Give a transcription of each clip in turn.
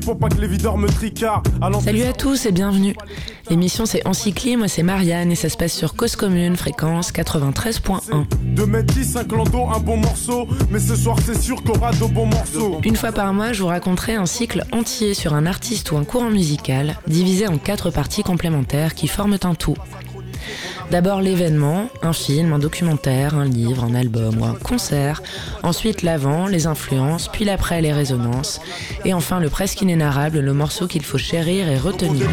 me fais tout petit pour pas que les videurs me tricardent. Salut à tous et bienvenue. L'émission c'est Encycli, moi c'est Marianne et ça se passe sur Cause Commune, fréquence 93.1. De mettre 10, un clando, un bon morceau, mais ce soir c'est sûr qu'on aura de bons morceaux. Une fois par mois, je vous raconterai un cycle entier sur un artiste ou un courant musical, divisé en quatre parties complémentaires qui forment un tout. D'abord l'événement, un film, un documentaire, un livre, un album ou un concert. Ensuite l'avant, les influences, puis l'après, les résonances. Et enfin le presque inénarrable, le morceau qu'il faut chérir et retenir.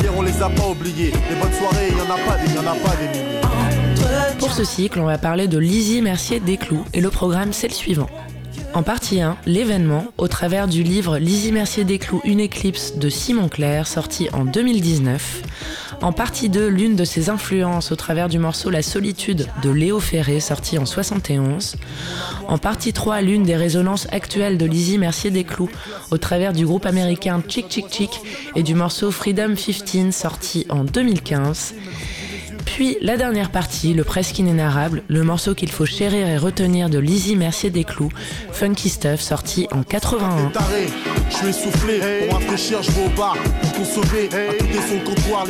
Pour ce cycle, on va parler de Lizzie Mercier Desclous et le programme c'est le suivant. En partie 1, l'événement, au travers du livre Lizzie Mercier Desclous, Une éclipse de Simon Clair, sorti en 2019. En partie 2, l'une de ses influences au travers du morceau La solitude de Léo Ferré, sorti en 71. En partie 3, l'une des résonances actuelles de Lizzie Mercier Desclous au travers du groupe américain Chick Chick Chick et du morceau Freedom 15, sorti en 2015. Puis la dernière partie, le presque inénarrable, le morceau qu'il faut chérir et retenir de Lizzie Mercier Desclous, Funky Stuff, sorti en 81.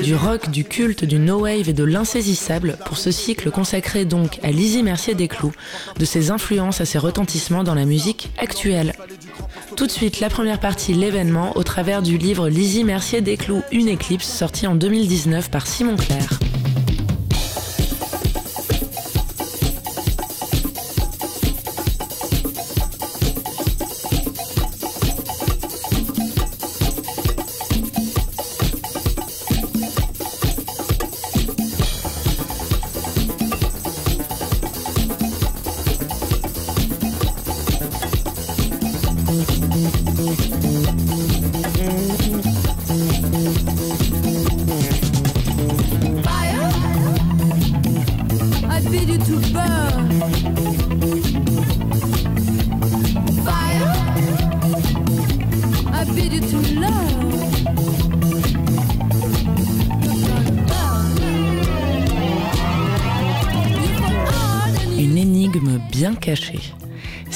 Du rock, du culte, du no-wave et de l'insaisissable pour ce cycle consacré donc à Lizzie Mercier Desclous, de ses influences à ses retentissements dans la musique actuelle. Tout de suite, la première partie, l'événement, au travers du livre Lizzie Mercier Desclous, Une éclipse, sorti en 2019 par Simon Clair.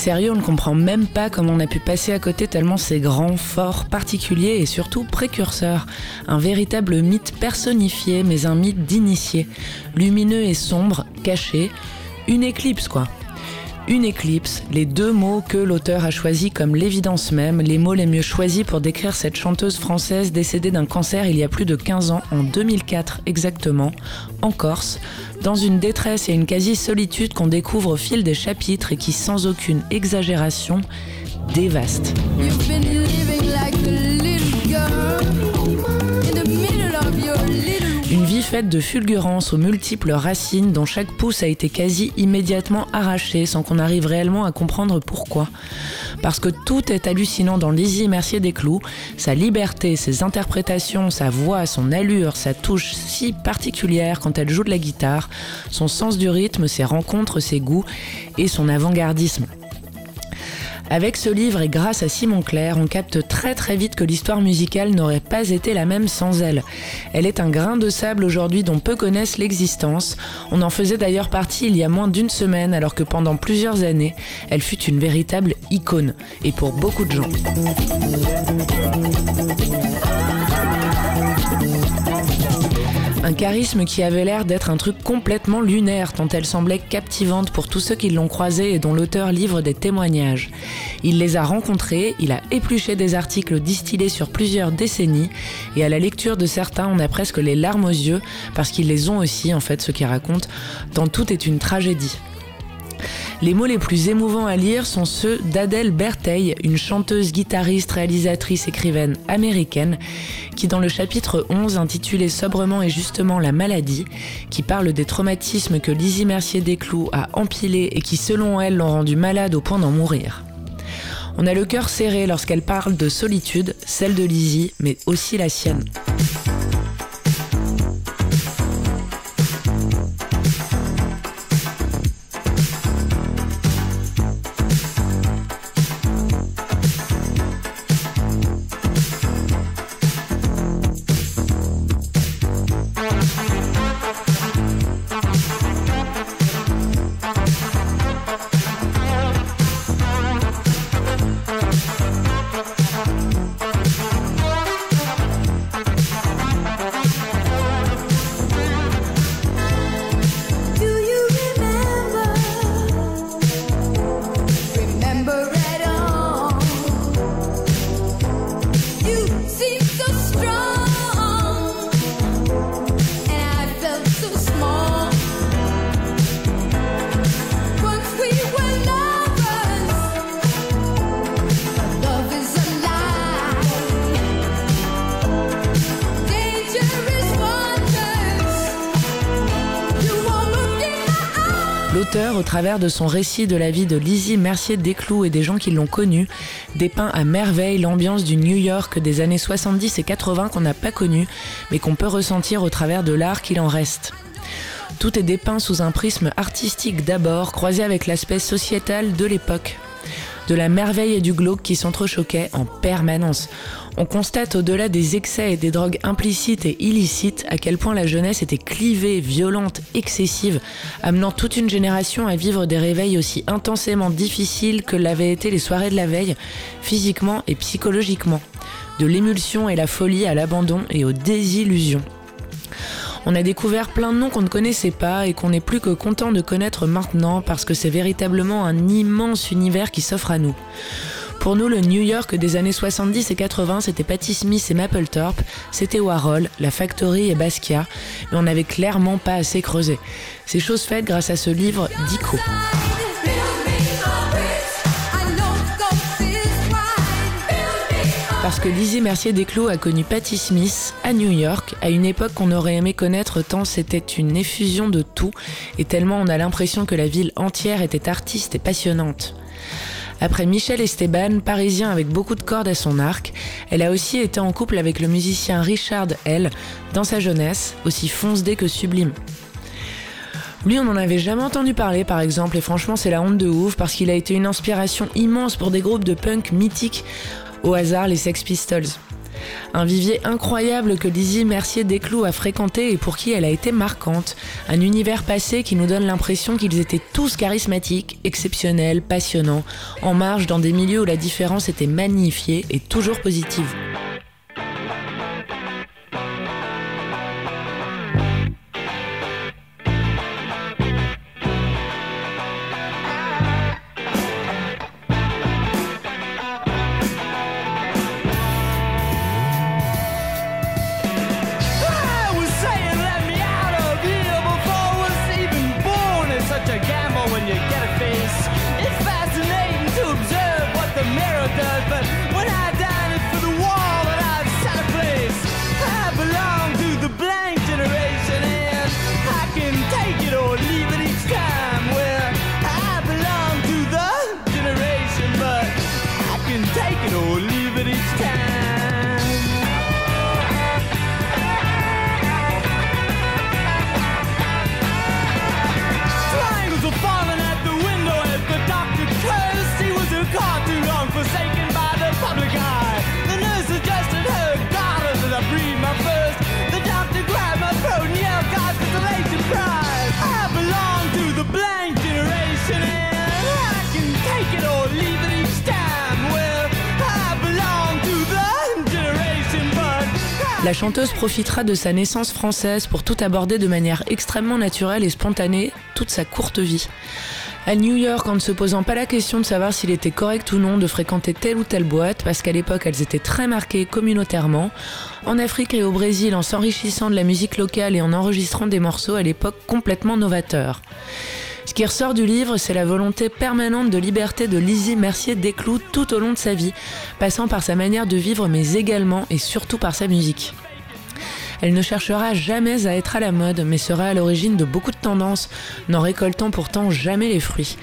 Sérieux, on ne comprend même pas comment on a pu passer à côté tellement c'est grand, fort, particulier et surtout précurseur. Un véritable mythe personnifié, mais un mythe d'initié. Lumineux et sombre, caché. Une éclipse, quoi. Une éclipse, les deux mots que l'auteur a choisis comme l'évidence même, les mots les mieux choisis pour décrire cette chanteuse française décédée d'un cancer il y a plus de 15 ans, en 2004 exactement, en Corse, dans une détresse et une quasi-solitude qu'on découvre au fil des chapitres et qui, sans aucune exagération, dévaste. Faite de fulgurances aux multiples racines dont chaque pouce a été quasi immédiatement arraché sans qu'on arrive réellement à comprendre pourquoi. Parce que tout est hallucinant dans Lizzie Mercier Desclous, sa liberté, ses interprétations, sa voix, son allure, sa touche si particulière quand elle joue de la guitare, son sens du rythme, ses rencontres, ses goûts et son avant-gardisme. Avec ce livre et grâce à Simon Clair, on capte très très vite que l'histoire musicale n'aurait pas été la même sans elle. Elle est un grain de sable aujourd'hui dont peu connaissent l'existence. On en faisait d'ailleurs partie il y a moins d'une semaine alors que pendant plusieurs années, elle fut une véritable icône, et pour beaucoup de gens. Un charisme qui avait l'air d'être un truc complètement lunaire, tant elle semblait captivante pour tous ceux qui l'ont croisée et dont l'auteur livre des témoignages. Il les a rencontrés, il a épluché des articles distillés sur plusieurs décennies, et à la lecture de certains, on a presque les larmes aux yeux, parce qu'ils les ont aussi, en fait, ceux qui racontent, tant tout est une tragédie. Les mots les plus émouvants à lire sont ceux d'Adèle Bertheil, une chanteuse, guitariste, réalisatrice, écrivaine américaine, qui dans le chapitre 11 intitulé sobrement et justement La maladie, qui parle des traumatismes que Lizzie Mercier Desclous a empilés et qui selon elle l'ont rendue malade au point d'en mourir. On a le cœur serré lorsqu'elle parle de solitude, celle de Lizzie, mais aussi la sienne. Au travers de son récit de la vie de Lizzie Mercier Desclous et des gens qui l'ont connue, dépeint à merveille l'ambiance du New York des années 70 et 80 qu'on n'a pas connu, mais qu'on peut ressentir au travers de l'art qu'il en reste. Tout est dépeint sous un prisme artistique d'abord, croisé avec l'aspect sociétal de l'époque de la merveille et du glauque qui s'entrechoquaient en permanence. On constate au-delà des excès et des drogues implicites et illicites à quel point la jeunesse était clivée, violente, excessive, amenant toute une génération à vivre des réveils aussi intensément difficiles que l'avaient été les soirées de la veille, physiquement et psychologiquement. De l'émulsion et la folie à l'abandon et aux désillusions. On a découvert plein de noms qu'on ne connaissait pas et qu'on n'est plus que content de connaître maintenant parce que c'est véritablement un immense univers qui s'offre à nous. Pour nous, le New York des années 70 et 80, c'était Patti Smith et Mapplethorpe, c'était Warhol, la Factory et Basquiat, mais on n'avait clairement pas assez creusé. C'est chose faite grâce à ce livre d'Ico. Parce que Lizzie Mercier Desclos a connu Patti Smith à New York, à une époque qu'on aurait aimé connaître tant c'était une effusion de tout, et tellement on a l'impression que la ville entière était artiste et passionnante. Après Michel Esteban, parisien avec beaucoup de cordes à son arc, elle a aussi été en couple avec le musicien Richard L. dans sa jeunesse, aussi foncé que sublime. Lui, on n'en avait jamais entendu parler, par exemple, et franchement, c'est la honte de ouf parce qu'il a été une inspiration immense pour des groupes de punk mythiques au hasard, les Sex Pistols. Un vivier incroyable que Lizzie Mercier Desclous a fréquenté et pour qui elle a été marquante. Un univers passé qui nous donne l'impression qu'ils étaient tous charismatiques, exceptionnels, passionnants, en marge dans des milieux où la différence était magnifiée et toujours positive. Chanteuse profitera de sa naissance française pour tout aborder de manière extrêmement naturelle et spontanée toute sa courte vie. À New York, en ne se posant pas la question de savoir s'il était correct ou non de fréquenter telle ou telle boîte, parce qu'à l'époque elles étaient très marquées communautairement. En Afrique et au Brésil, en s'enrichissant de la musique locale et en enregistrant des morceaux à l'époque complètement novateurs. Ce qui ressort du livre, c'est la volonté permanente de liberté de Lizzie Mercier Desclous tout au long de sa vie, passant par sa manière de vivre mais également et surtout par sa musique. Elle ne cherchera jamais à être à la mode, mais sera à l'origine de beaucoup de tendances, n'en récoltant pourtant jamais les fruits.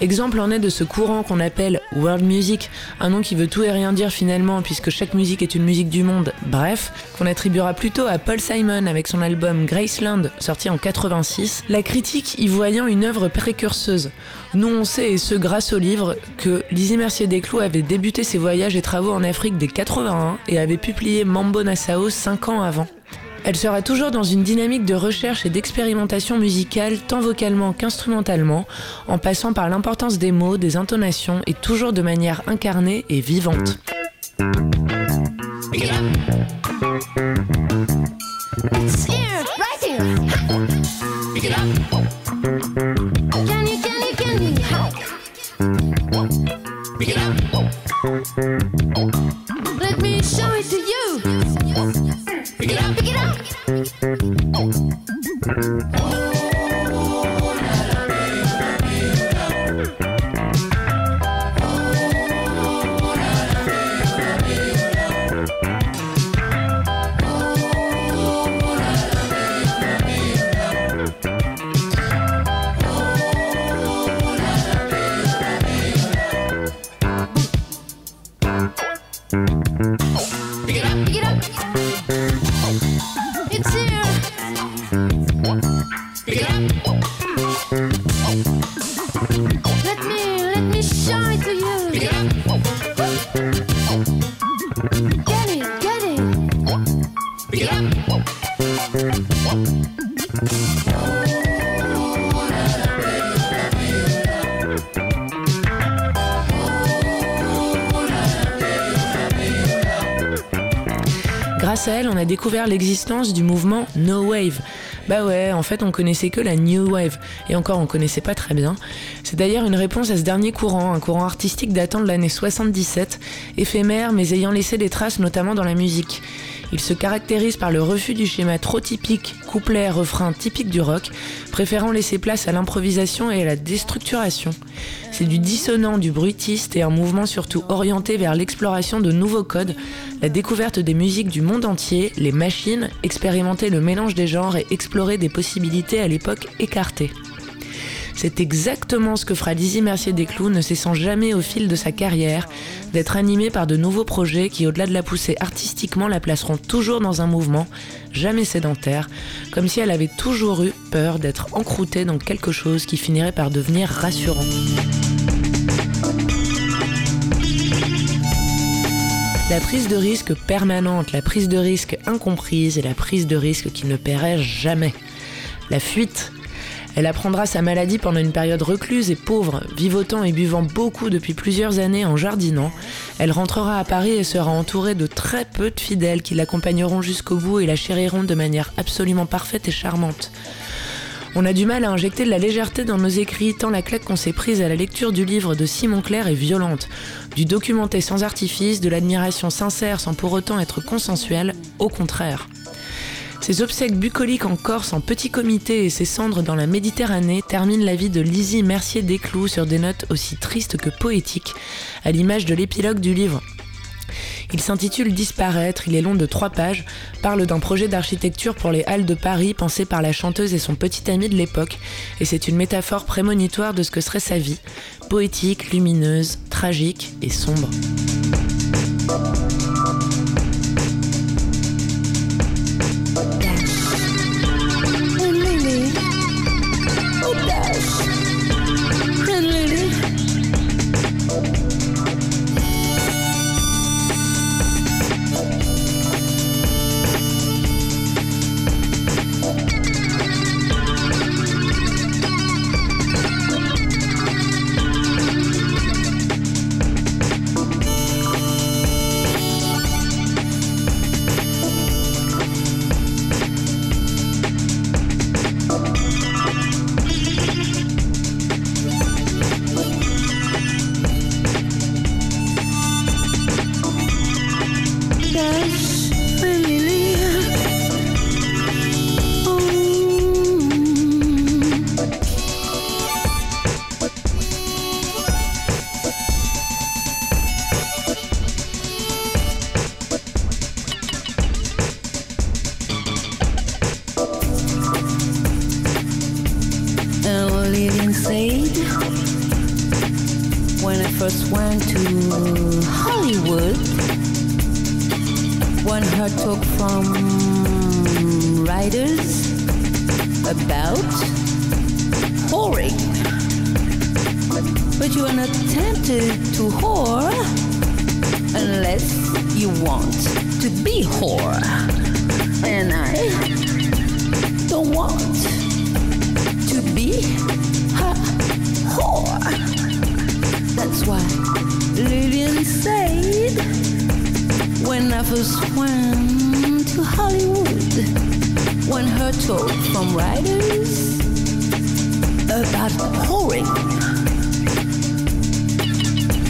Exemple en est de ce courant qu'on appelle world music, un nom qui veut tout et rien dire finalement puisque chaque musique est une musique du monde, bref, qu'on attribuera plutôt à Paul Simon avec son album Graceland sorti en 86, la critique y voyant une œuvre précurseuse. Nous on sait, et ce grâce au livre, que Lizzie Mercier Desclous avait débuté ses voyages et travaux en Afrique dès 81 et avait publié Mambo Nassau 5 ans avant. Elle sera toujours dans une dynamique de recherche et d'expérimentation musicale tant vocalement qu'instrumentalement, en passant par l'importance des mots, des intonations et toujours de manière incarnée et vivante. Let me show. Pick it up, pick it up. A découvert l'existence du mouvement No Wave. Bah ouais, en fait, on connaissait que la New Wave, et encore on connaissait pas très bien. C'est d'ailleurs une réponse à ce dernier courant, un courant artistique datant de l'année 77, éphémère mais ayant laissé des traces notamment dans la musique. Il se caractérise par le refus du schéma trop typique, couplet, refrain typique du rock, préférant laisser place à l'improvisation et à la déstructuration. C'est du dissonant, du bruitiste et un mouvement surtout orienté vers l'exploration de nouveaux codes, la découverte des musiques du monde entier, les machines, expérimenter le mélange des genres et explorer des possibilités à l'époque écartées. C'est exactement ce que fera Lizzie Mercier Desclous, ne cessant jamais au fil de sa carrière d'être animée par de nouveaux projets qui, au-delà de la pousser artistiquement, la placeront toujours dans un mouvement, jamais sédentaire, comme si elle avait toujours eu peur d'être encroûtée dans quelque chose qui finirait par devenir rassurant. La prise de risque permanente, la prise de risque incomprise et la prise de risque qui ne paierait jamais. La fuite, elle apprendra sa maladie pendant une période recluse et pauvre, vivotant et buvant beaucoup depuis plusieurs années en jardinant. Elle rentrera à Paris et sera entourée de très peu de fidèles qui l'accompagneront jusqu'au bout et la chériront de manière absolument parfaite et charmante. On a du mal à injecter de la légèreté dans nos écrits, tant la claque qu'on s'est prise à la lecture du livre de Simon Clair est violente. Du documenté sans artifice, de l'admiration sincère sans pour autant être consensuelle, au contraire. Ses obsèques bucoliques en Corse en petit comité et ses cendres dans la Méditerranée terminent la vie de Lizzie Mercier Desclous sur des notes aussi tristes que poétiques, à l'image de l'épilogue du livre. Il s'intitule Disparaître, il est long de trois pages, parle d'un projet d'architecture pour les Halles de Paris pensé par la chanteuse et son petit ami de l'époque, et c'est une métaphore prémonitoire de ce que serait sa vie, poétique, lumineuse, tragique et sombre. says you want to be whore. And I don't want to be a whore. That's why Lillian said when I first went to Hollywood, when her talk from writers about pouring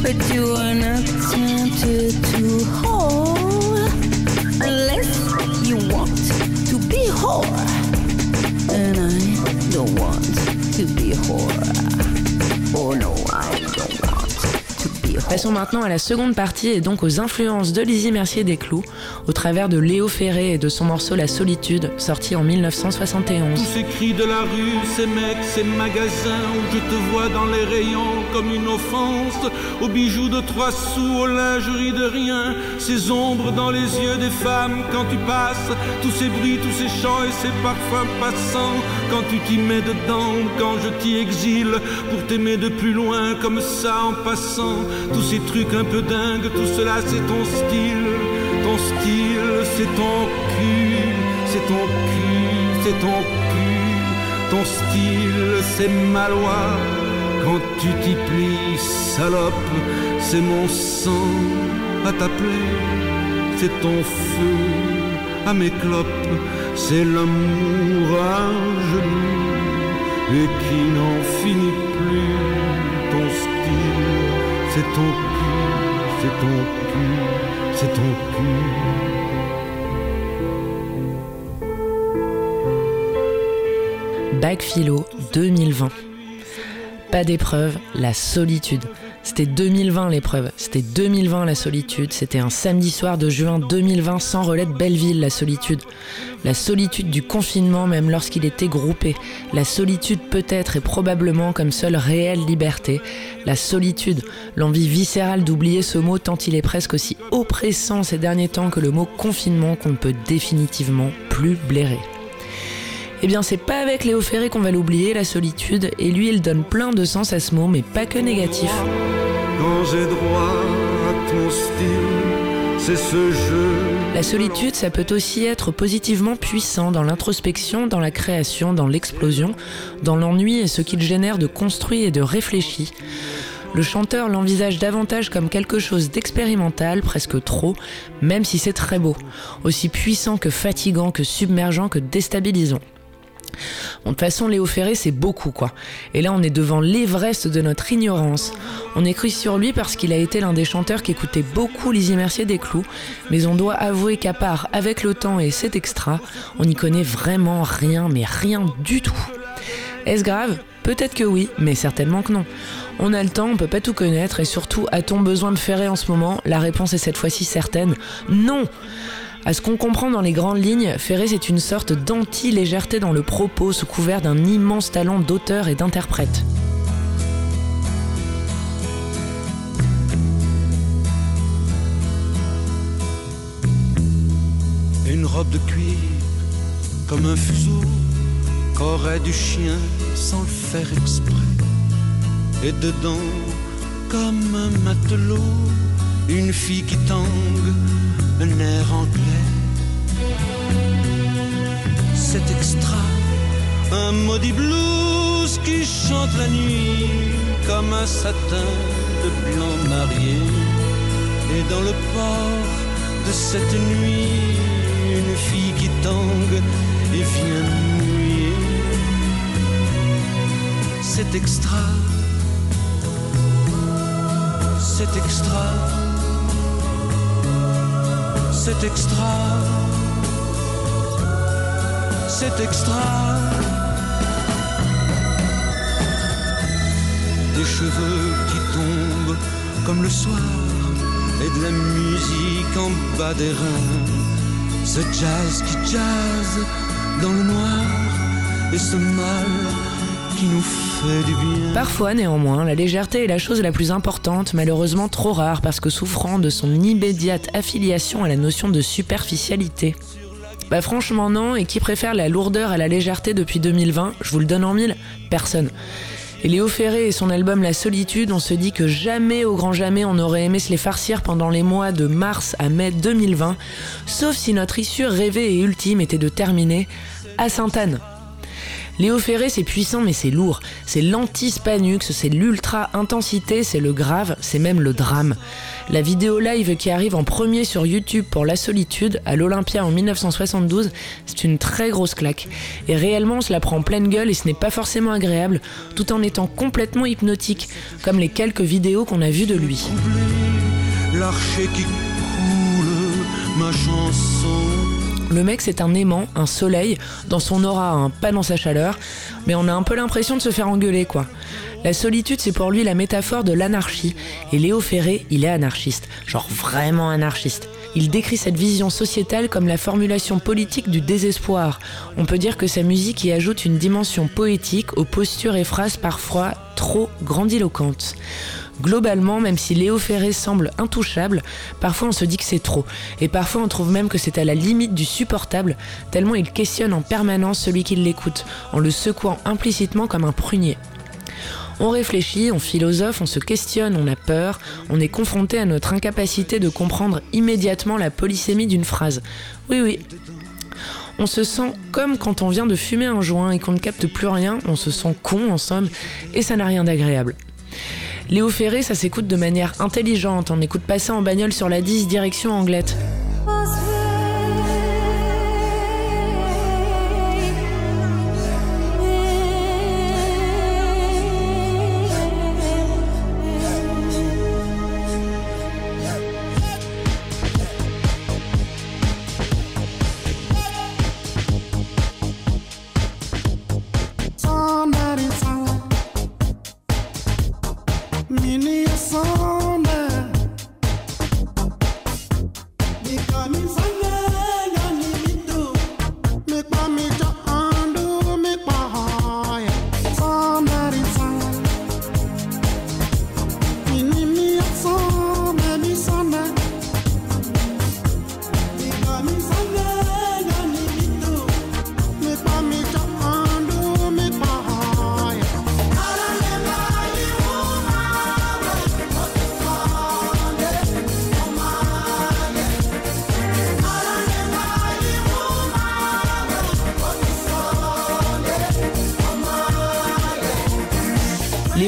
but you are not tempted to whore unless you want to be whore, and I don't want to be whore. Passons maintenant à la seconde partie et donc aux influences de Lizzie Mercier Desclous au travers de Léo Ferré et de son morceau La Solitude, sorti en 1971. Tous ces cris de la rue, ces mecs, ces magasins où je te vois dans les rayons comme une offense, aux bijoux de trois sous, aux lingeries de rien, ces ombres dans les yeux des femmes quand tu passes, tous ces bruits, tous ces chants et ces parfums passants quand tu t'y mets dedans, quand je t'y exile pour t'aimer de plus loin comme ça en passant ces trucs un peu dingues, tout cela c'est ton style, ton style c'est ton cul, c'est ton cul, c'est ton cul, ton style c'est ma loi. Quand tu t'y plies, salope, c'est mon sang à t'appeler, c'est ton feu à mes clopes, c'est l'amour à genoux et qui n'en finit plus. C'est ton cul, c'est ton cul, c'est ton cul. Bac Philo 2020. Pas d'épreuve, la solitude. C'était 2020 l'épreuve, c'était 2020 la solitude, c'était un samedi soir de juin 2020 sans relais de Belleville la solitude. La solitude du confinement même lorsqu'il était groupé. La solitude peut-être et probablement comme seule réelle liberté. La solitude, l'envie viscérale d'oublier ce mot tant il est presque aussi oppressant ces derniers temps que le mot confinement qu'on ne peut définitivement plus blairer. Eh bien, c'est pas avec Léo Ferré qu'on va l'oublier, la solitude, et lui, il donne plein de sens à ce mot, mais pas que négatif. Quand j'ai droit à ton style, c'est ce jeu. La solitude, ça peut aussi être positivement puissant dans l'introspection, dans la création, dans l'explosion, dans l'ennui et ce qu'il génère de construit et de réfléchi. Le chanteur l'envisage davantage comme quelque chose d'expérimental, presque trop, même si c'est très beau, aussi puissant que fatigant, que submergent, que déstabilisant. Bon, de toute façon, Léo Ferré, c'est beaucoup, quoi. Et là, on est devant l'Everest de notre ignorance. On écrit sur lui parce qu'il a été l'un des chanteurs qui écoutait beaucoup Lizzie Mercier des Clous, mais on doit avouer qu'à part Avec le temps et cet extra, on n'y connaît vraiment rien, mais rien du tout. Est-ce grave? Peut-être que oui, mais certainement que non. On a le temps, on peut pas tout connaître, et surtout, a-t-on besoin de Ferré en ce moment? La réponse est cette fois-ci certaine. Non à ce qu'on comprend dans les grandes lignes, Ferré c'est une sorte d'anti-légèreté dans le propos sous couvert d'un immense talent d'auteur et d'interprète. Une robe de cuir, comme un fuseau qu'aurait du chien sans le faire exprès. Et dedans, comme un matelot, une fille qui tangue un air anglais. C'est extra, un maudit blues qui chante la nuit comme un satin de blanc marié. Et dans le port de cette nuit, une fille qui tangue et vient mouiller. C'est extra, c'est extra c'est extra, c'est extra. Des cheveux qui tombent comme le soir et de la musique en bas des reins. Ce jazz qui jazz dans le noir et ce mal Parfois, néanmoins, la légèreté est la chose la plus importante, malheureusement trop rare parce que souffrant de son immédiate affiliation à la notion de superficialité. Bah franchement non, et qui préfère la lourdeur à la légèreté depuis 2020 Je vous le donne en mille Personne. Et Léo Ferré et son album La Solitude, on se dit que jamais, au grand jamais, on aurait aimé se les farcir pendant les mois de mars à mai 2020, sauf si notre issue rêvée et ultime était de terminer à Sainte-Anne. Léo Ferré, c'est puissant, mais c'est lourd. C'est l'anti-spanux, c'est l'ultra-intensité, c'est le grave, c'est même le drame. La vidéo live qui arrive en premier sur YouTube pour La Solitude, à l'Olympia en 1972, c'est une très grosse claque. Et réellement, on se la prend en pleine gueule et ce n'est pas forcément agréable, tout en étant complètement hypnotique, comme les quelques vidéos qu'on a vues de lui. L'archer qui coule, ma chanson Le mec, c'est un aimant, un soleil, dans son aura, un pas dans sa chaleur, mais on a un peu l'impression de se faire engueuler, quoi. La solitude, c'est pour lui la métaphore de l'anarchie, et Léo Ferré, il est anarchiste, genre vraiment anarchiste. Il décrit cette vision sociétale comme la formulation politique du désespoir. On peut dire que sa musique y ajoute une dimension poétique aux postures et phrases parfois trop grandiloquentes. Globalement, même si Léo Ferré semble intouchable, parfois on se dit que c'est trop. Et parfois on trouve même que c'est à la limite du supportable, tellement il questionne en permanence celui qui l'écoute, en le secouant implicitement comme un prunier. On réfléchit, on philosophe, on se questionne, on a peur, on est confronté à notre incapacité de comprendre immédiatement la polysémie d'une phrase. Oui, oui. On se sent comme quand on vient de fumer un joint et qu'on ne capte plus rien, on se sent con en somme, et ça n'a rien d'agréable. Léo Ferré, ça s'écoute de manière intelligente. On n'écoute pas ça en bagnole sur la 10 direction Anglette.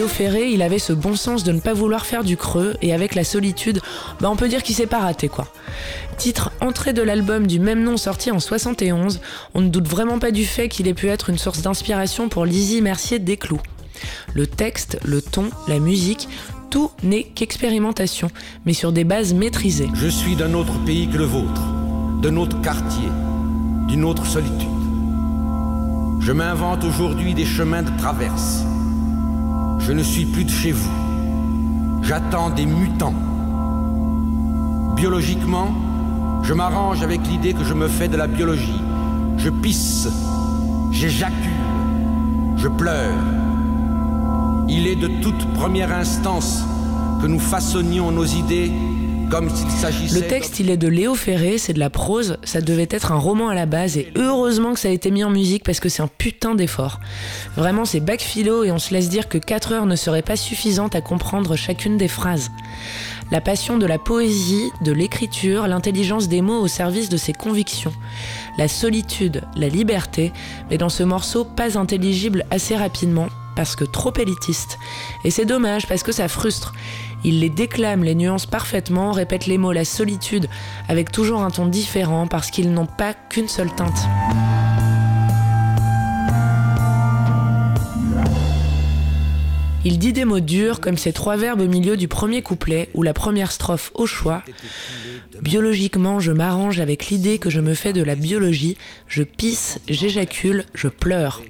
Ferré, il avait ce bon sens de ne pas vouloir faire du creux, et avec la solitude, bah on peut dire qu'il s'est pas raté quoi. Titre entrée de l'album du même nom sorti en 71, on ne doute vraiment pas du fait qu'il ait pu être une source d'inspiration pour Lizzie Mercier Desclous. Le texte, le ton, la musique, tout n'est qu'expérimentation, mais sur des bases maîtrisées. Je suis d'un autre pays que le vôtre, d'un autre quartier, d'une autre solitude. Je m'invente aujourd'hui des chemins de traverse je ne suis plus de chez vous. J'attends des mutants. Biologiquement, je m'arrange avec l'idée que je me fais de la biologie. Je pisse, j'éjacule, je pleure. Il est de toute première instance que nous façonnions nos idées le texte, il est de Léo Ferré, c'est de la prose, ça devait être un roman à la base et heureusement que ça a été mis en musique parce que c'est un putain d'effort. Vraiment, c'est bac philo et on se laisse dire que 4 heures ne seraient pas suffisantes à comprendre chacune des phrases. La passion de la poésie, de l'écriture, l'intelligence des mots au service de ses convictions. La solitude, la liberté, mais dans ce morceau pas intelligible assez rapidement parce que trop élitiste. Et c'est dommage parce que ça frustre. Il les déclame, les nuances parfaitement, répète les mots la solitude avec toujours un ton différent parce qu'ils n'ont pas qu'une seule teinte. Il dit des mots durs comme ces trois verbes au milieu du premier couplet ou la première strophe au choix. Biologiquement, je m'arrange avec l'idée que je me fais de la biologie, je pisse, j'éjacule, je pleure.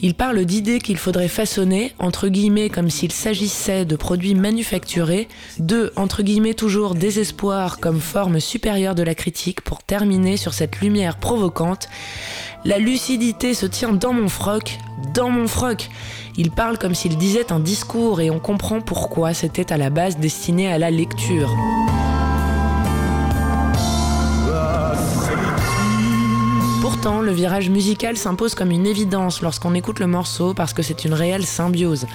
Il parle d'idées qu'il faudrait façonner, entre guillemets, comme s'il s'agissait de produits manufacturés, de, entre guillemets, toujours désespoir comme forme supérieure de la critique pour terminer sur cette lumière provocante. La lucidité se tient dans mon froc, dans mon froc. Il parle comme s'il disait un discours et on comprend pourquoi c'était à la base destiné à la lecture. Pourtant, le virage musical s'impose comme une évidence lorsqu'on écoute le morceau parce que c'est une réelle symbiose.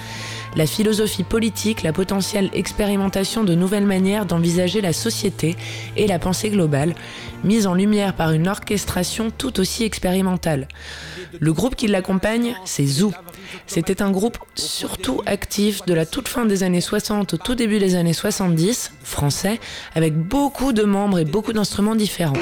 La philosophie politique, la potentielle expérimentation de nouvelles manières d'envisager la société et la pensée globale, mise en lumière par une orchestration tout aussi expérimentale. Le groupe qui l'accompagne, c'est Zoo. C'était un groupe surtout actif de la toute fin des années 60 au tout début des années 70, français, avec beaucoup de membres et beaucoup d'instruments différents.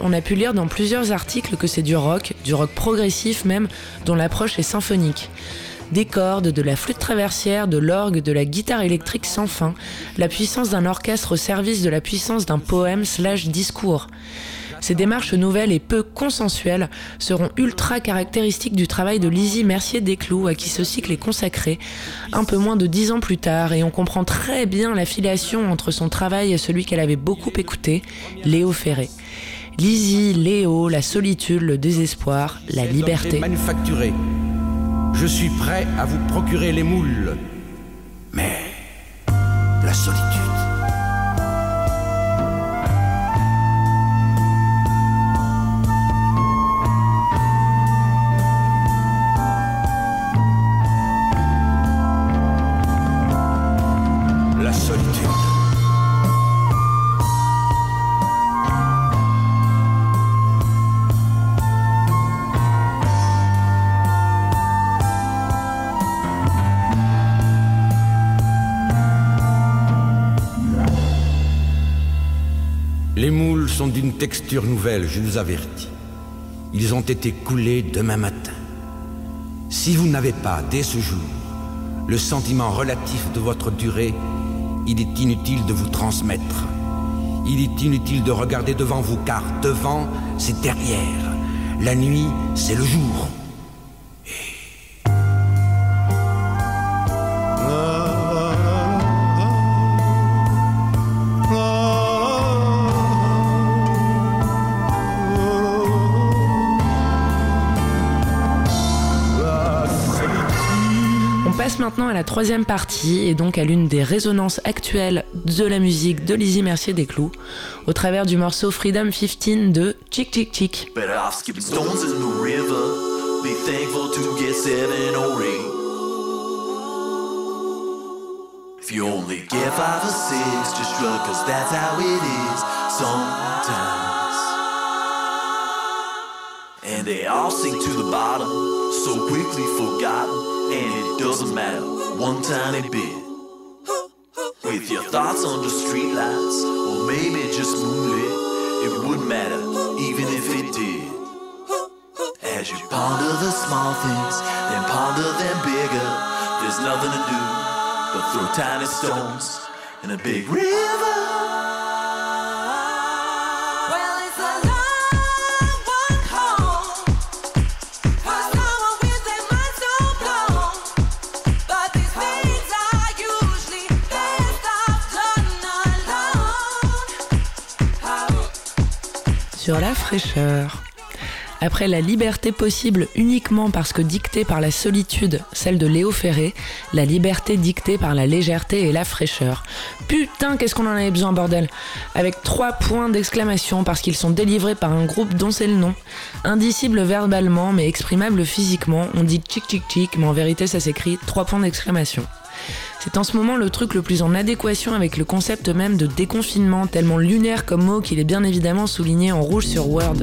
On a pu lire dans plusieurs articles que c'est du rock, du rock progressif même, dont l'approche est symphonique. Des cordes, de la flûte traversière, de l'orgue, de la guitare électrique sans fin, la puissance d'un orchestre au service de la puissance d'un poème slash discours. Ces démarches nouvelles et peu consensuelles seront ultra caractéristiques du travail de Lizzie Mercier-Desclous, à qui ce cycle est consacré, un peu moins de dix ans plus tard, et on comprend très bien l'affiliation entre son travail et celui qu'elle avait beaucoup écouté, Léo Ferré. Lizzie, Léo, la solitude, le désespoir, la liberté. Manufacturé. Je suis prêt à vous procurer les moules. Mais la solitude. Texture nouvelle, je vous avertis. Ils ont été coulés demain matin. Si vous n'avez pas, dès ce jour, le sentiment relatif de votre durée, il est inutile de vous transmettre. Il est inutile de regarder devant vous, car devant, c'est derrière. La nuit, c'est le jour. Maintenant à la troisième partie et donc à l'une des résonances actuelles de la musique de Lizzie Mercier des Clous au travers du morceau Freedom 15 de Chick Chick Chick. And they all sink to the bottom, so quickly forgotten. And it doesn't matter one tiny bit. With your thoughts under streetlights, or maybe just moonlit, it wouldn't matter even if it did. As you ponder the small things, then ponder them bigger. There's nothing to do but throw tiny stones in a big river. La fraîcheur. Après la liberté possible uniquement parce que dictée par la solitude, celle de Léo Ferré, la liberté dictée par la légèreté et la fraîcheur. Putain, qu'est-ce qu'on en avait besoin, bordel Avec trois points d'exclamation parce qu'ils sont délivrés par un groupe dont c'est le nom. Indicible verbalement mais exprimable physiquement, on dit tchic tchic tchic, mais en vérité ça s'écrit trois points d'exclamation. C'est en ce moment le truc le plus en adéquation avec le concept même de déconfinement, tellement lunaire comme mot qu'il est bien évidemment souligné en rouge sur Word.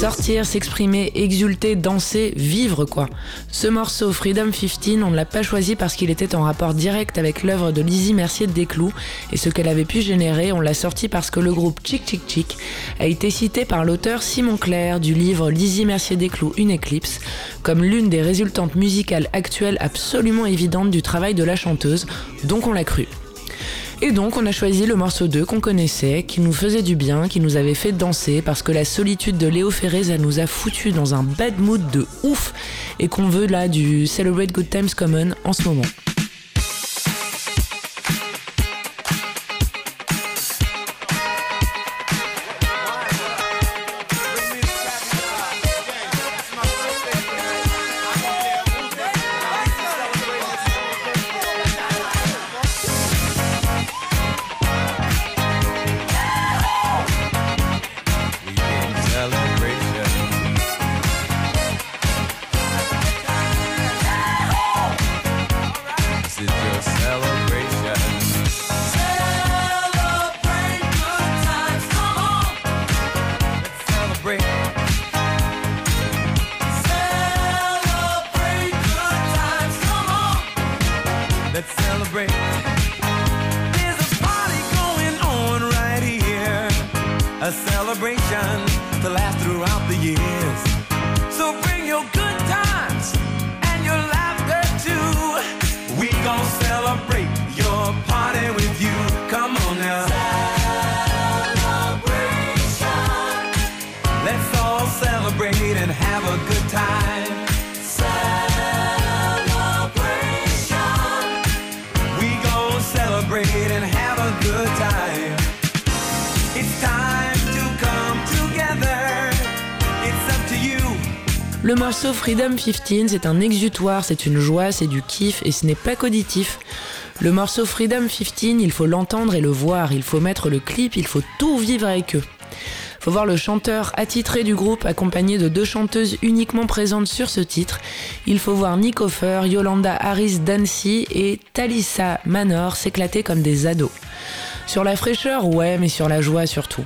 Sortir, s'exprimer, exulter, danser, vivre quoi. Ce morceau Freedom 15, on ne l'a pas choisi parce qu'il était en rapport direct avec l'œuvre de Lizzie Mercier de Desclous et ce qu'elle avait pu générer, on l'a sorti parce que le groupe Chick Chick Chick a été cité par l'auteur Simon Clair du livre Lizzie Mercier Desclous Une éclipse comme l'une des résultantes musicales actuelles absolument évidentes du travail de la chanteuse, donc on l'a cru. Et donc on a choisi le morceau 2 qu'on connaissait, qui nous faisait du bien, qui nous avait fait danser, parce que la solitude de Léo Ferré, ça nous a foutu dans un bad mood de ouf, et qu'on veut là du Celebrate Good Times Common en ce moment. Morceau Freedom 15, c'est un exutoire, c'est une joie, c'est du kiff et ce n'est pas qu'auditif. Le morceau Freedom 15, il faut l'entendre et le voir, il faut mettre le clip, il faut tout vivre avec eux. Faut voir le chanteur attitré du groupe accompagné de deux chanteuses uniquement présentes sur ce titre. Il faut voir Nick Yolanda Harris Dancy et Talissa Manor s'éclater comme des ados. Sur la fraîcheur, ouais, mais sur la joie surtout.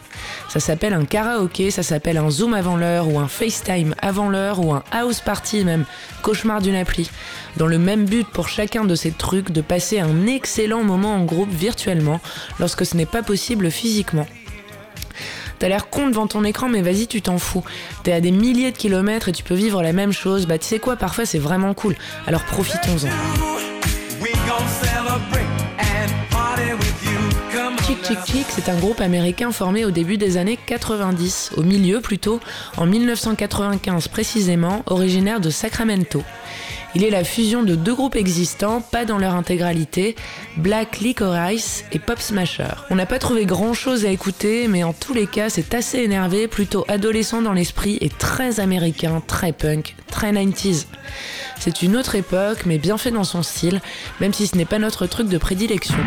Ça s'appelle un karaoké, ça s'appelle un Zoom avant l'heure, ou un FaceTime avant l'heure, ou un house party même, cauchemar d'une appli. Dans le même but pour chacun de ces trucs de passer un excellent moment en groupe virtuellement, lorsque ce n'est pas possible physiquement. T'as l'air con devant ton écran, mais vas-y, tu t'en fous. T'es à des milliers de kilomètres et tu peux vivre la même chose. Bah, tu sais quoi, parfois c'est vraiment cool. Alors profitons-en. Chick Chick Chick, c'est un groupe américain formé au début des années 90, au milieu plutôt, en 1995 précisément, originaire de Sacramento. Il est la fusion de deux groupes existants, pas dans leur intégralité, Black Licorice et Pop Smasher. On n'a pas trouvé grand chose à écouter, mais en tous les cas, c'est assez énervé, plutôt adolescent dans l'esprit et très américain, très punk, très 90s. C'est une autre époque, mais bien fait dans son style, même si ce n'est pas notre truc de prédilection.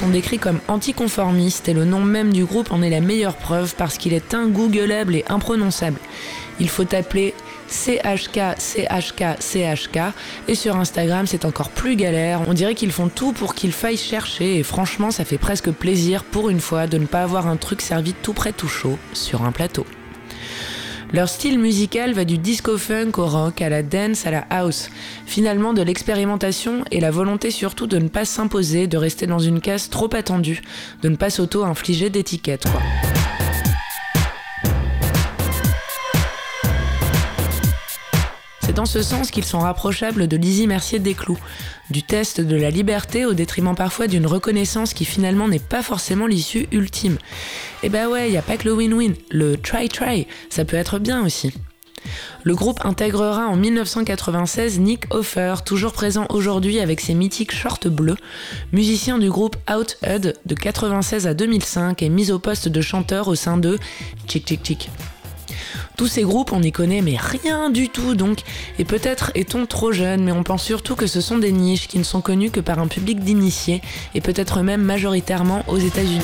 Sont décrits comme anticonformistes et le nom même du groupe en est la meilleure preuve parce qu'il est ingoogleable et imprononçable. Il faut appeler CHK, CHK, CHK et sur Instagram c'est encore plus galère. On dirait qu'ils font tout pour qu'il faille chercher et franchement ça fait presque plaisir pour une fois de ne pas avoir un truc servi tout près tout chaud sur un plateau. Leur style musical va du disco funk au rock, à la dance, à la house. Finalement, de l'expérimentation et la volonté surtout de ne pas s'imposer, de rester dans une case trop attendue, de ne pas s'auto-infliger d'étiquettes, quoi. C'est dans ce sens qu'ils sont rapprochables de Lizzie Mercier Desclous, du test de la liberté au détriment parfois d'une reconnaissance qui finalement n'est pas forcément l'issue ultime. Et eh bah ben ouais, il y a pas que le win-win, le try-try, ça peut être bien aussi. Le groupe intégrera en 1996 Nick Offer, toujours présent aujourd'hui avec ses mythiques shorts bleus, musicien du groupe Out Hud de 96 à 2005 et mis au poste de chanteur au sein de Chick Chick Chick. Tous ces groupes, on n'y connaît mais rien du tout donc, et peut-être est-on trop jeune, mais on pense surtout que ce sont des niches qui ne sont connues que par un public d'initiés, et peut-être même majoritairement aux États-Unis.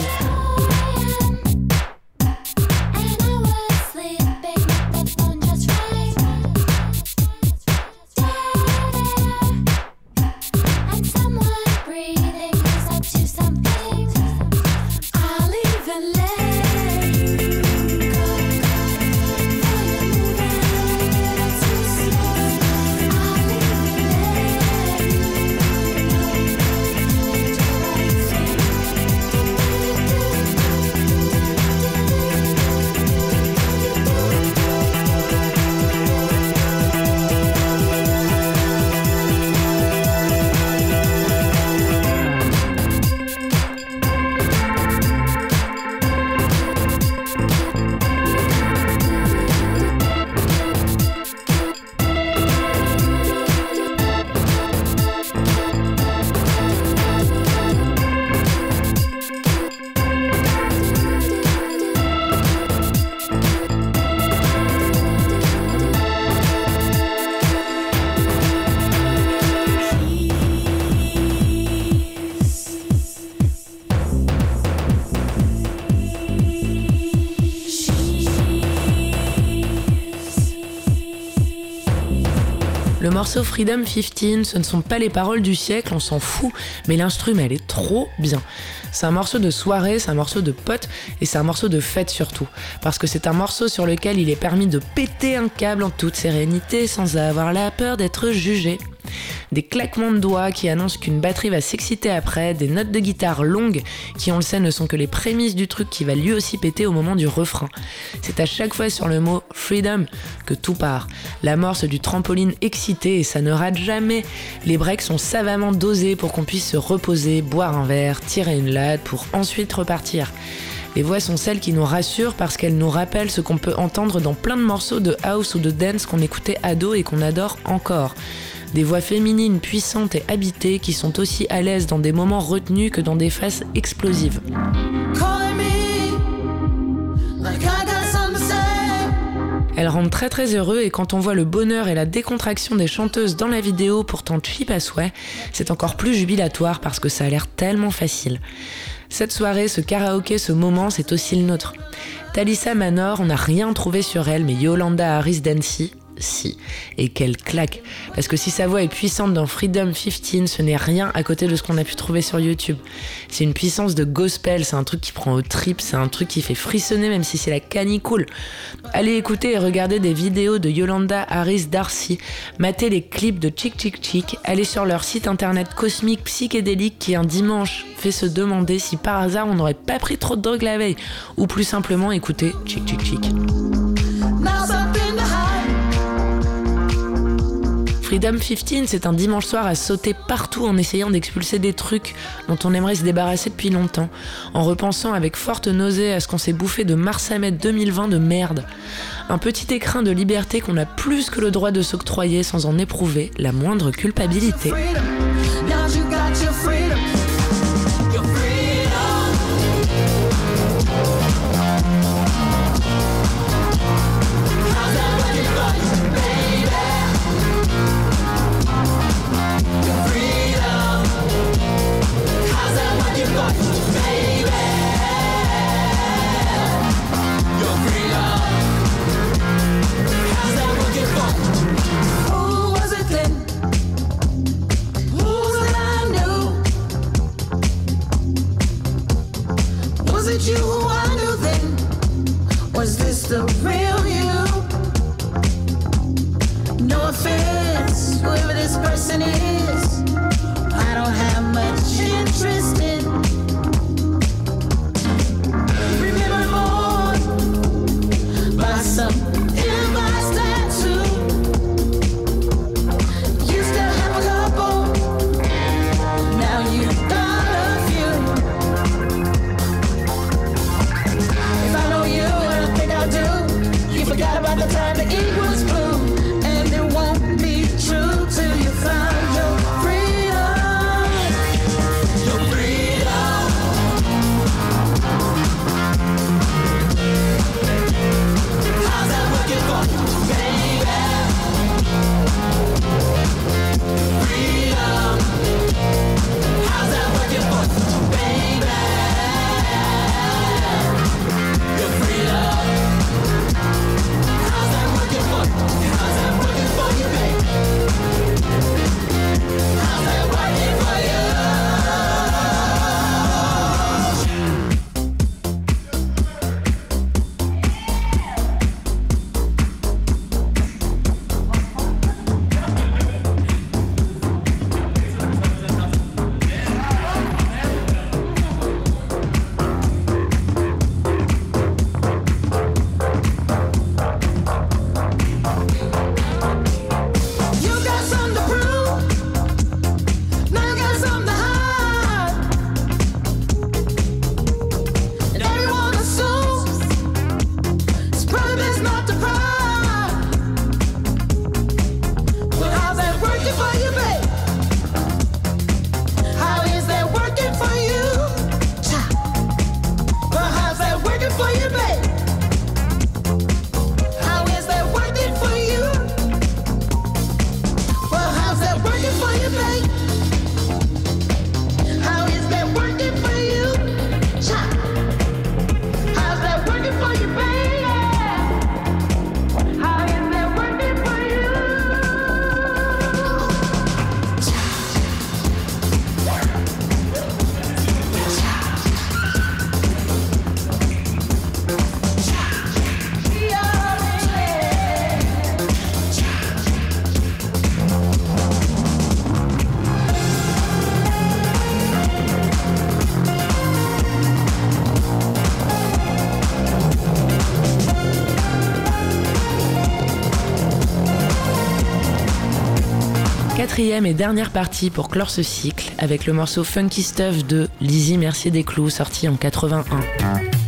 Morceau Freedom 15, ce ne sont pas les paroles du siècle, on s'en fout, mais l'instrument, elle est trop bien. C'est un morceau de soirée, c'est un morceau de pote et c'est un morceau de fête surtout. Parce que c'est un morceau sur lequel il est permis de péter un câble en toute sérénité sans avoir la peur d'être jugé des claquements de doigts qui annoncent qu'une batterie va s'exciter après, des notes de guitare longues qui, on le sait, ne sont que les prémices du truc qui va lui aussi péter au moment du refrain. C'est à chaque fois sur le mot freedom que tout part. L'amorce du trampoline excité et ça ne rate jamais. Les breaks sont savamment dosés pour qu'on puisse se reposer, boire un verre, tirer une latte pour ensuite repartir. Les voix sont celles qui nous rassurent parce qu'elles nous rappellent ce qu'on peut entendre dans plein de morceaux de house ou de dance qu'on écoutait ado et qu'on adore encore. Des voix féminines puissantes et habitées qui sont aussi à l'aise dans des moments retenus que dans des phases explosives. Elle rend très très heureux et quand on voit le bonheur et la décontraction des chanteuses dans la vidéo pourtant cheap à souhait, c'est encore plus jubilatoire parce que ça a l'air tellement facile. Cette soirée, ce karaoké, ce moment, c'est aussi le nôtre. Talissa Manor, on n'a rien trouvé sur elle, mais Yolanda Harris Dancy, si. Et quelle claque. Parce que si sa voix est puissante dans Freedom 15, ce n'est rien à côté de ce qu'on a pu trouver sur YouTube. C'est une puissance de gospel, c'est un truc qui prend au trip, c'est un truc qui fait frissonner même si c'est la canicule. Allez écouter et regarder des vidéos de Yolanda Harris Darcy, matez les clips de Chick Chick Chick, allez sur leur site internet cosmique psychédélique qui un dimanche fait se demander si par hasard on n'aurait pas pris trop de drogue la veille, ou plus simplement écouter Chick Chick Chick. Freedom 15, c'est un dimanche soir à sauter partout en essayant d'expulser des trucs dont on aimerait se débarrasser depuis longtemps, en repensant avec forte nausée à ce qu'on s'est bouffé de mars à mai 2020 de merde. Un petit écrin de liberté qu'on a plus que le droit de s'octroyer sans en éprouver la moindre culpabilité. you who I knew then? Was this the real you? No offense, whoever this person is, I don't have much interest. Quatrième et dernière partie pour clore ce cycle avec le morceau Funky Stuff de Lizzie Mercier Desclous sorti en 81.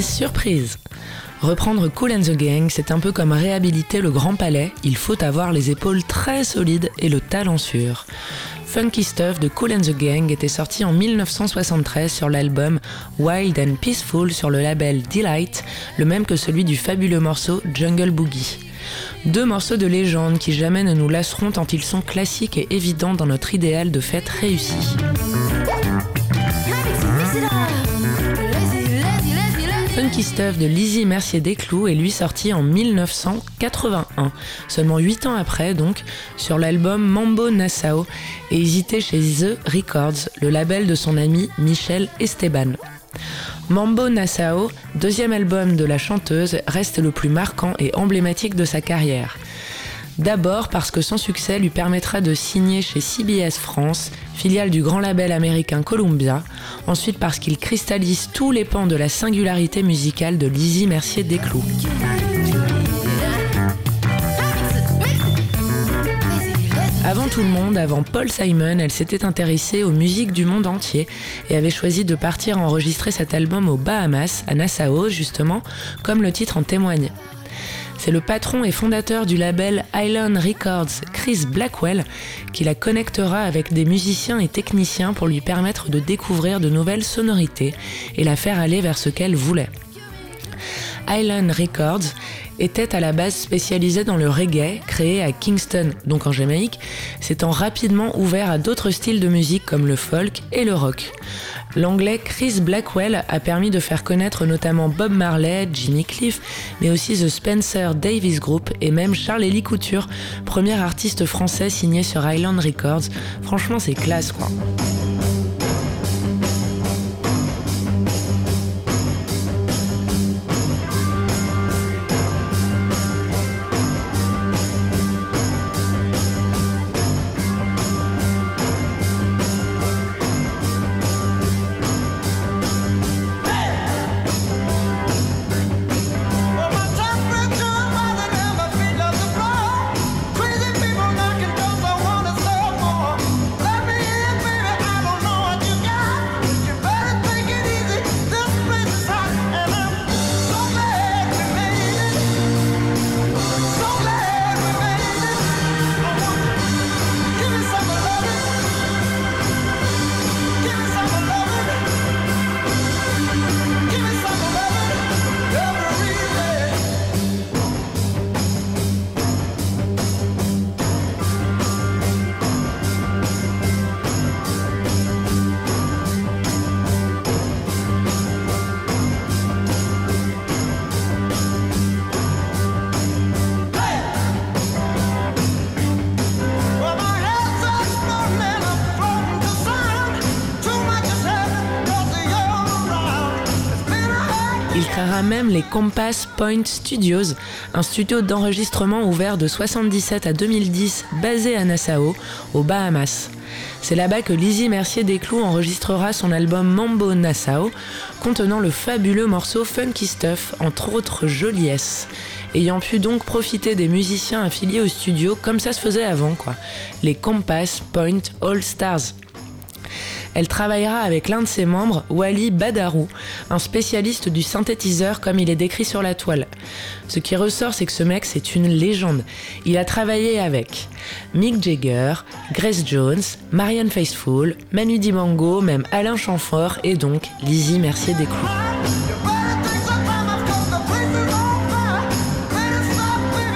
Surprise. Reprendre Cool and the Gang, c'est un peu comme réhabiliter le Grand Palais, il faut avoir les épaules très solides et le talent sûr. Funky Stuff de Cool and the Gang était sorti en 1973 sur l'album Wild and Peaceful sur le label Delight, le même que celui du fabuleux morceau Jungle Boogie. Deux morceaux de légende qui jamais ne nous lasseront tant ils sont classiques et évidents dans notre idéal de fête réussie. Funky de Lizzie Mercier Desclous est lui sorti en 1981, seulement 8 ans après donc, sur l'album Mambo Nassau et hésité chez The Records, le label de son ami Michel Esteban. Mambo Nassau, deuxième album de la chanteuse, reste le plus marquant et emblématique de sa carrière. D'abord parce que son succès lui permettra de signer chez CBS France, filiale du grand label américain Columbia. Ensuite parce qu'il cristallise tous les pans de la singularité musicale de Lizzie Mercier Desclous. Avant tout le monde, avant Paul Simon, elle s'était intéressée aux musiques du monde entier et avait choisi de partir enregistrer cet album aux Bahamas, à Nassau justement, comme le titre en témoigne. C'est le patron et fondateur du label Island Records, Chris Blackwell, qui la connectera avec des musiciens et techniciens pour lui permettre de découvrir de nouvelles sonorités et la faire aller vers ce qu'elle voulait. Island Records était à la base spécialisé dans le reggae, créé à Kingston, donc en Jamaïque, s'étant rapidement ouvert à d'autres styles de musique comme le folk et le rock. L'anglais Chris Blackwell a permis de faire connaître notamment Bob Marley, Jimmy Cliff, mais aussi The Spencer Davis Group et même Charles-Élie Couture, premier artiste français signé sur Island Records. Franchement, c'est classe quoi. Les Compass Point Studios, un studio d'enregistrement ouvert de 77 à 2010 basé à Nassau, aux Bahamas. C'est là-bas que Lizzie Mercier Desclous enregistrera son album Mambo Nassau, contenant le fabuleux morceau Funky Stuff, entre autres joliesses. Ayant pu donc profiter des musiciens affiliés au studio comme ça se faisait avant, quoi. Les Compass Point All Stars. Elle travaillera avec l'un de ses membres, Wally Badarou, un spécialiste du synthétiseur comme il est décrit sur la toile. Ce qui ressort, c'est que ce mec, c'est une légende. Il a travaillé avec Mick Jagger, Grace Jones, Marianne Faithfull, Manu Dibango, même Alain Chamfort et donc Lizzie Mercier Desclous.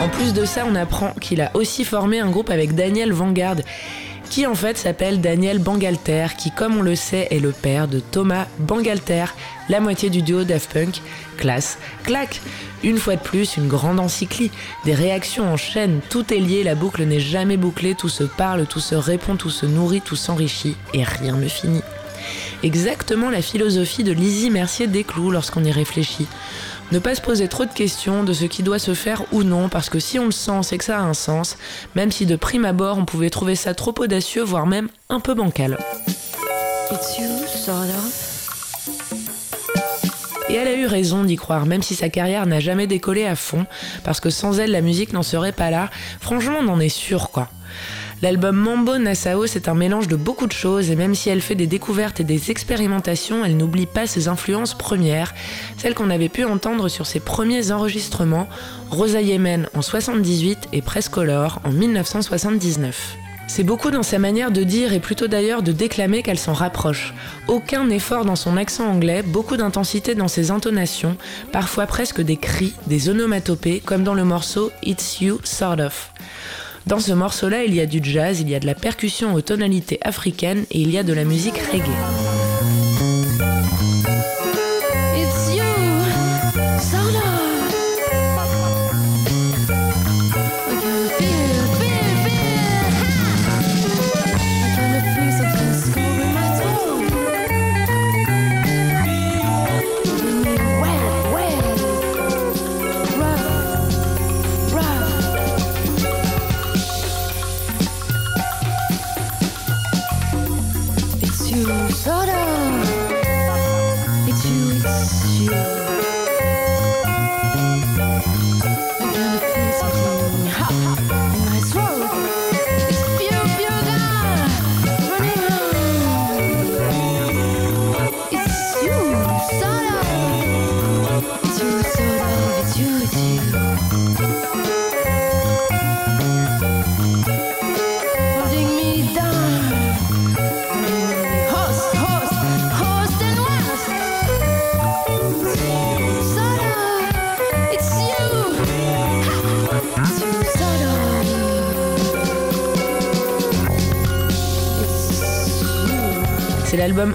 En plus de ça, on apprend qu'il a aussi formé un groupe avec Daniel Vanguard, qui en fait s'appelle Daniel Bangalter, qui comme on le sait est le père de Thomas Bangalter, la moitié du duo Daft Punk. Classe, clac Une fois de plus, une grande encyclie, des réactions en chaîne, tout est lié, la boucle n'est jamais bouclée, tout se parle, tout se répond, tout se nourrit, tout s'enrichit, et rien ne finit. Exactement la philosophie de Lizzie Mercier Desclous lorsqu'on y réfléchit. Ne pas se poser trop de questions de ce qui doit se faire ou non, parce que si on le sent, c'est que ça a un sens, même si de prime abord on pouvait trouver ça trop audacieux, voire même un peu bancal. Et elle a eu raison d'y croire, même si sa carrière n'a jamais décollé à fond, parce que sans elle, la musique n'en serait pas là. Franchement, on en est sûr, quoi. L'album Mambo Nassau, c'est un mélange de beaucoup de choses et même si elle fait des découvertes et des expérimentations, elle n'oublie pas ses influences premières, celles qu'on avait pu entendre sur ses premiers enregistrements, Rosa Yemen en 78 et Prescolor en 1979. C'est beaucoup dans sa manière de dire et plutôt d'ailleurs de déclamer qu'elle s'en rapproche. Aucun effort dans son accent anglais, beaucoup d'intensité dans ses intonations, parfois presque des cris, des onomatopées, comme dans le morceau It's You Sort of. Dans ce morceau-là, il y a du jazz, il y a de la percussion aux tonalités africaines et il y a de la musique reggae.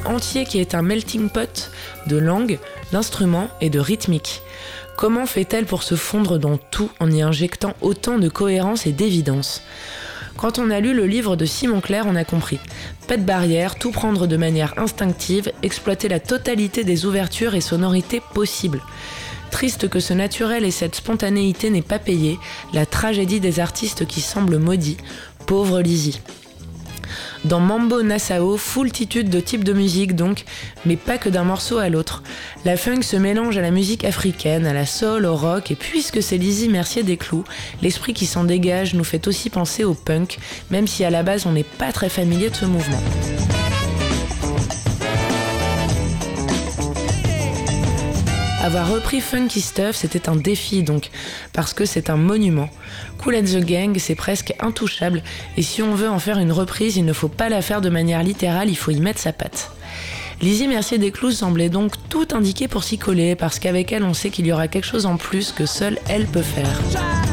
Entier qui est un melting pot de langues, d'instruments et de rythmique. Comment fait-elle pour se fondre dans tout en y injectant autant de cohérence et d'évidence? Quand on a lu le livre de Simon Clair, on a compris. Pas de barrière, tout prendre de manière instinctive, exploiter la totalité des ouvertures et sonorités possibles. Triste que ce naturel et cette spontanéité n'aient pas payé, la tragédie des artistes qui semblent maudits, pauvre Lizzie. Dans Mambo Nassau, foultitude de types de musique donc, mais pas que d'un morceau à l'autre. La funk se mélange à la musique africaine, à la soul, au rock, et puisque c'est Lizzie Mercier des Clous, l'esprit qui s'en dégage nous fait aussi penser au punk, même si à la base on n'est pas très familier de ce mouvement. Avoir repris Funky Stuff, c'était un défi donc, parce que c'est un monument. Cool and the Gang, c'est presque intouchable, et si on veut en faire une reprise, il ne faut pas la faire de manière littérale, il faut y mettre sa patte. Lizzie Mercier Desclous semblait donc tout indiquer pour s'y coller, parce qu'avec elle, on sait qu'il y aura quelque chose en plus que seule elle peut faire.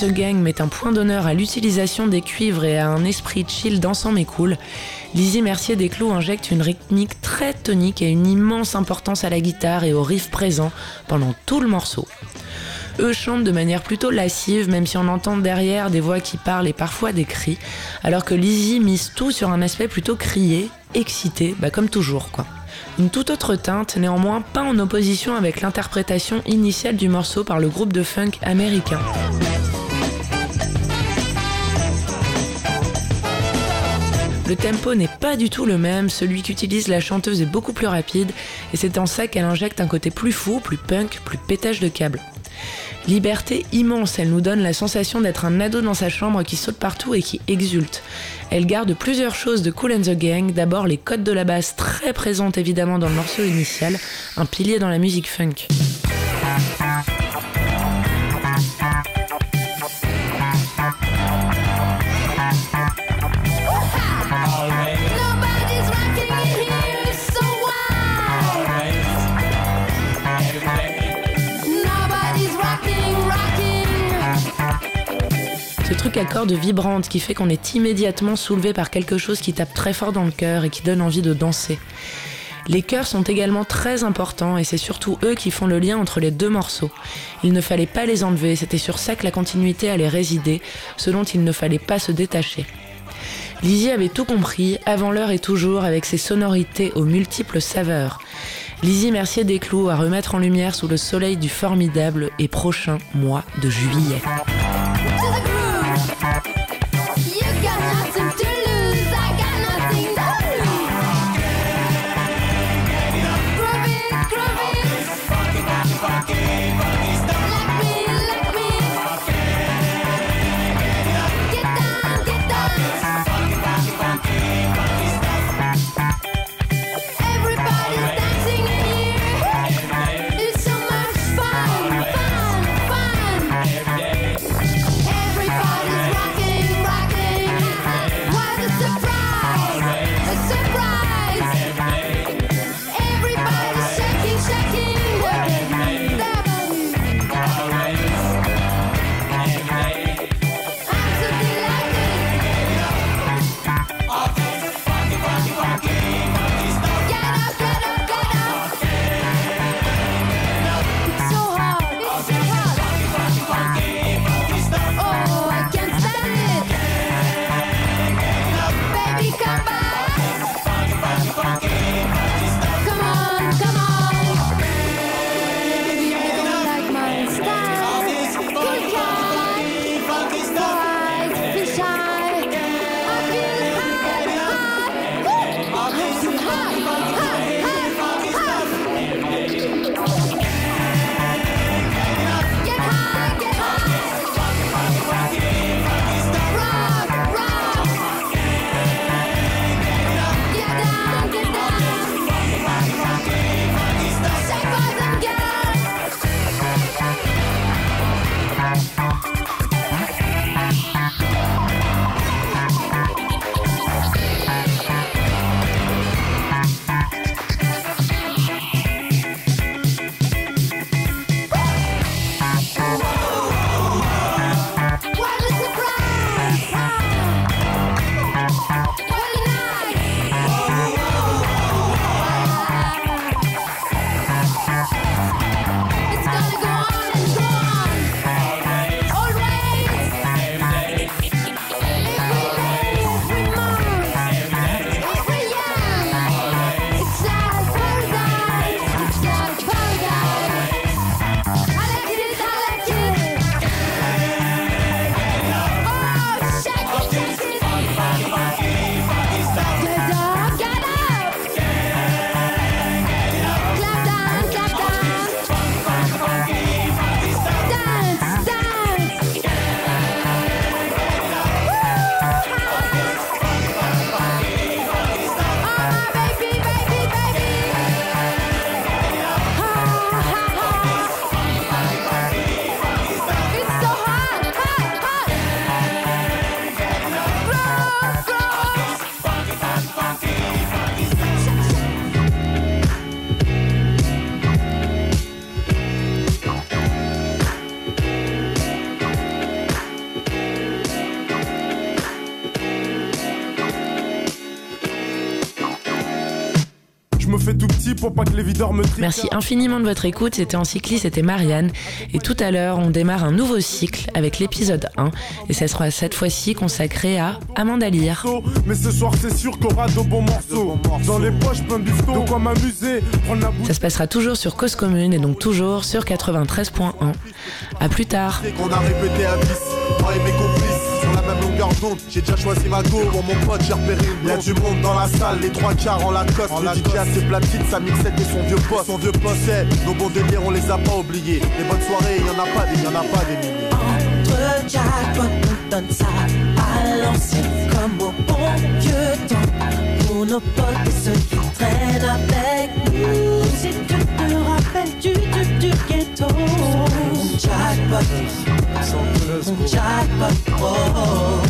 The Gang met un point d'honneur à l'utilisation des cuivres et à un esprit chill dansant mais cool, Lizzie Mercier des Clous injecte une rythmique très tonique et une immense importance à la guitare et au riff présent pendant tout le morceau. Eux chantent de manière plutôt lascive, même si on entend derrière des voix qui parlent et parfois des cris, alors que Lizzie mise tout sur un aspect plutôt crié, excité, bah comme toujours quoi. Une toute autre teinte, néanmoins pas en opposition avec l'interprétation initiale du morceau par le groupe de funk américain. Le tempo n'est pas du tout le même, celui qu'utilise la chanteuse est beaucoup plus rapide, et c'est en ça qu'elle injecte un côté plus fou, plus punk, plus pétage de câble. Liberté immense, elle nous donne la sensation d'être un ado dans sa chambre qui saute partout et qui exulte. Elle garde plusieurs choses de Cool and the Gang, d'abord les codes de la basse très présentes évidemment dans le morceau initial, un pilier dans la musique funk. À cordes qui fait qu'on est immédiatement soulevé par quelque chose qui tape très fort dans le cœur et qui donne envie de danser. Les chœurs sont également très importants et c'est surtout eux qui font le lien entre les deux morceaux. Il ne fallait pas les enlever, c'était sur ça que la continuité allait résider, ce dont il ne fallait pas se détacher. Lizzie avait tout compris, avant l'heure et toujours, avec ses sonorités aux multiples saveurs. Lizzie Mercier des clous à remettre en lumière sous le soleil du formidable et prochain mois de juillet. Merci infiniment de votre écoute. C'était en cycliste, c'était Marianne. Et tout à l'heure, on démarre un nouveau cycle avec l'épisode 1. Et ça sera cette fois-ci consacré à Amanda Lear. Mais ce soir, c'est sûr qu'on aura de bons morceaux. Dans les poches, plein de de quoi m'amuser. Ça se passera toujours sur Cause Commune et donc toujours sur 93.1. A plus tard. On a répété à 10, J'ai déjà choisi ma go, bon mon pote j'ai repéré Y'a du monde dans la salle, les trois quarts en la coste. Le DJ a ses platines, sa mixette et son vieux poste. Son vieux poste, nos bons délires on les a pas oubliés. Les bonnes soirées, y'en a pas des, y'en a pas des milliers. Entre jackpot, on donne ça à l'ancienne comme au bon vieux temps. Pour nos potes et ceux qui traînent avec nous. Si tu te rappelles du, du, du ghetto. Jackpot, jackpot, oh.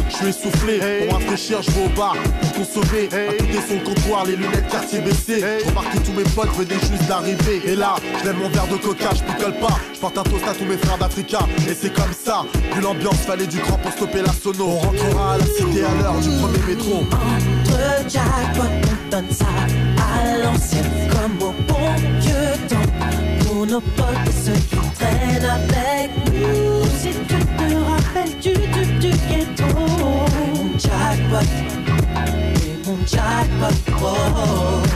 Je suis essoufflé, pour rafraîchir, je vais au bar pour consommer. À côté son comptoir, les lunettes quartier baissées. Je remarque que tous mes potes venaient juste d'arriver. Et là, je mon verre de coca, je picole pas. Je porte un toast à tous mes frères d'Africa. Et c'est comme ça, vu l'ambiance, fallait du cran pour stopper la sono. On rentrera à la cité à l'heure du premier métro. Entre on donne ça à l'ancienne, comme au bon vieux temps. Pour nos potes et ceux qui traînent avec nous. Jackpot, mon jackpot, oh.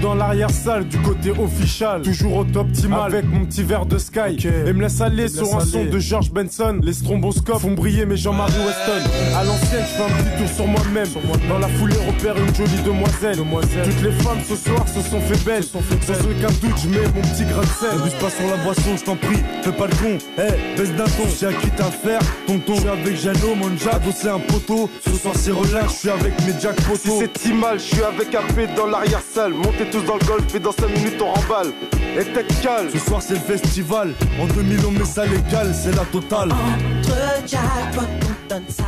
Dans l'arrière-salle du côté official. Toujours au top optimal avec mon petit verre de Sky. Et me laisse aller sur un son de George Benson. Les stromboscopes font briller mes Jean-Marie Weston. À l'ancienne, je fais un petit tour sur moi-même. dans la foulée, repère une jolie demoiselle. Toutes les femmes ce soir se sont fait belles. Sans aucun doute, je mets mon petit grain de sel. N'abuse pas sur la boisson, je t'en prie. Fais pas le con. Eh, hey, baisse d'un ton. J'ai qui à faire. Tonton, je suis avec Jano, mon Jack. c'est un poteau. Ce soir, c'est relax. Je suis avec mes Jack poteaux. Si c'est si mal, je suis avec AP dans l'arrière-salle. Montez tous dans le golf et dans 5 minutes on remballe. Et tech calme. Ce soir c'est le festival. En 2000 on met ça légal, c'est la totale. Entre jackpot, on donne ça.